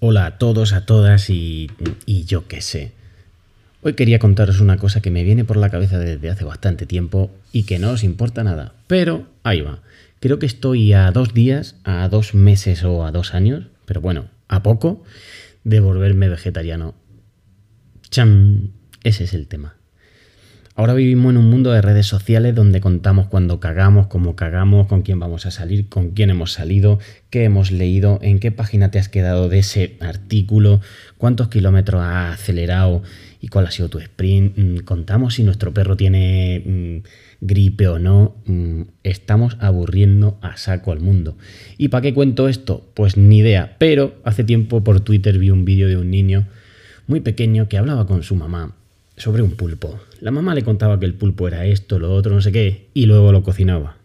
Hola a todos, a todas y, y yo qué sé. Hoy quería contaros una cosa que me viene por la cabeza desde hace bastante tiempo y que no os importa nada, pero ahí va. Creo que estoy a dos días, a dos meses o a dos años, pero bueno, a poco, de volverme vegetariano. ¡Cham! Ese es el tema. Ahora vivimos en un mundo de redes sociales donde contamos cuando cagamos, cómo cagamos, con quién vamos a salir, con quién hemos salido, qué hemos leído, en qué página te has quedado de ese artículo, cuántos kilómetros has acelerado y cuál ha sido tu sprint. Mm, contamos si nuestro perro tiene mm, gripe o no. Mm, estamos aburriendo a saco al mundo. ¿Y para qué cuento esto? Pues ni idea. Pero hace tiempo por Twitter vi un vídeo de un niño muy pequeño que hablaba con su mamá sobre un pulpo. La mamá le contaba que el pulpo era esto, lo otro, no sé qué, y luego lo cocinaba.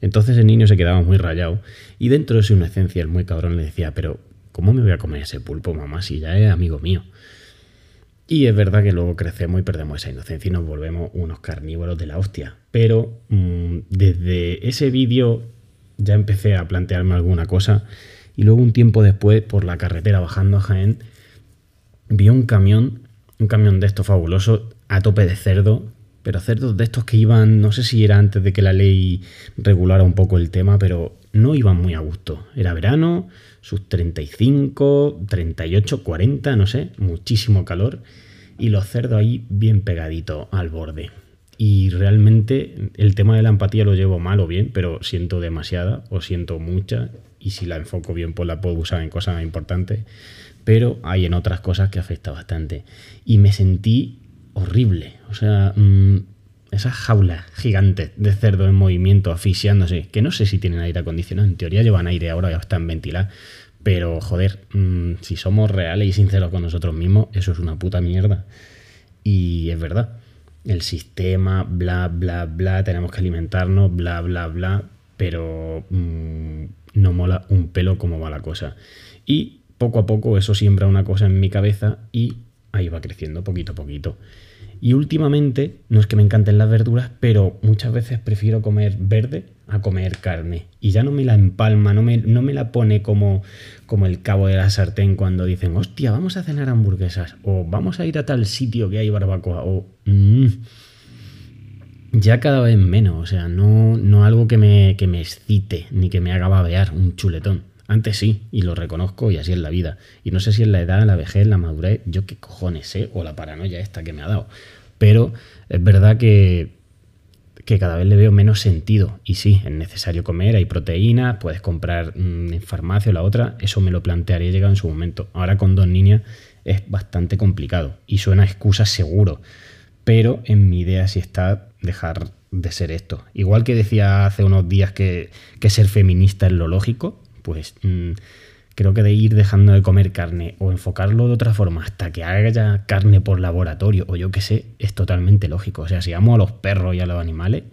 Entonces el niño se quedaba muy rayado y dentro de su inocencia el muy cabrón le decía, pero ¿cómo me voy a comer ese pulpo, mamá, si ya es amigo mío? Y es verdad que luego crecemos y perdemos esa inocencia y nos volvemos unos carnívoros de la hostia. Pero mm, desde ese vídeo ya empecé a plantearme alguna cosa y luego un tiempo después por la carretera bajando a Jaén vi un camión un camión de estos fabuloso a tope de cerdo, pero cerdos de estos que iban, no sé si era antes de que la ley regulara un poco el tema, pero no iban muy a gusto. Era verano, sus 35, 38, 40, no sé, muchísimo calor y los cerdos ahí bien pegaditos al borde. Y realmente el tema de la empatía lo llevo mal o bien, pero siento demasiada o siento mucha y si la enfoco bien pues la puedo usar en cosas importantes pero hay en otras cosas que afecta bastante. Y me sentí horrible. O sea, mmm, esas jaulas gigantes de cerdo en movimiento, asfixiándose, que no sé si tienen aire acondicionado, en teoría llevan aire ahora, ya están ventiladas. Pero joder, mmm, si somos reales y sinceros con nosotros mismos, eso es una puta mierda. Y es verdad. El sistema, bla, bla, bla, tenemos que alimentarnos, bla, bla, bla, pero mmm, no mola un pelo como va la cosa. Y poco a poco eso siembra una cosa en mi cabeza y ahí va creciendo poquito a poquito. Y últimamente, no es que me encanten las verduras, pero muchas veces prefiero comer verde a comer carne. Y ya no me la empalma, no me, no me la pone como, como el cabo de la sartén cuando dicen, hostia, vamos a cenar hamburguesas, o vamos a ir a tal sitio que hay barbacoa, o... Mmm, ya cada vez menos, o sea, no, no algo que me, que me excite, ni que me haga babear, un chuletón. Antes sí, y lo reconozco y así es la vida. Y no sé si es la edad, la vejez, la madurez, yo qué cojones sé, o la paranoia esta que me ha dado. Pero es verdad que, que cada vez le veo menos sentido. Y sí, es necesario comer, hay proteínas, puedes comprar mm, en farmacia o la otra, eso me lo plantearía llegado en su momento. Ahora con dos niñas es bastante complicado y suena excusa seguro. Pero en mi idea sí está dejar de ser esto. Igual que decía hace unos días que, que ser feminista es lo lógico, pues mm, creo que de ir dejando de comer carne o enfocarlo de otra forma hasta que haya carne por laboratorio o yo qué sé, es totalmente lógico. O sea, si amo a los perros y a los animales,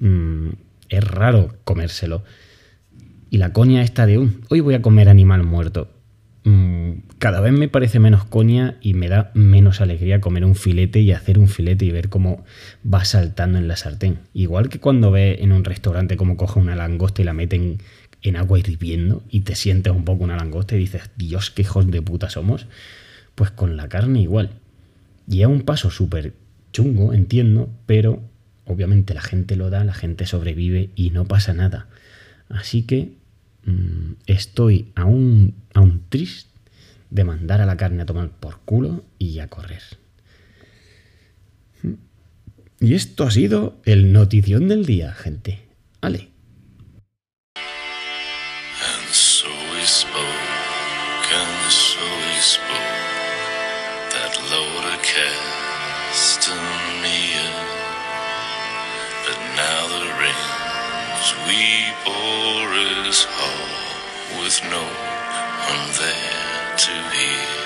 mm, es raro comérselo. Y la coña esta de, un, hoy voy a comer animal muerto. Mm, cada vez me parece menos coña y me da menos alegría comer un filete y hacer un filete y ver cómo va saltando en la sartén. Igual que cuando ve en un restaurante cómo coge una langosta y la meten en agua hirviendo y te sientes un poco una langosta y dices, Dios, qué hijos de puta somos, pues con la carne igual. Y es un paso súper chungo, entiendo, pero obviamente la gente lo da, la gente sobrevive y no pasa nada. Así que mmm, estoy aún, aún triste de mandar a la carne a tomar por culo y a correr. Y esto ha sido el notición del día, gente. Ale. We No one there to hear.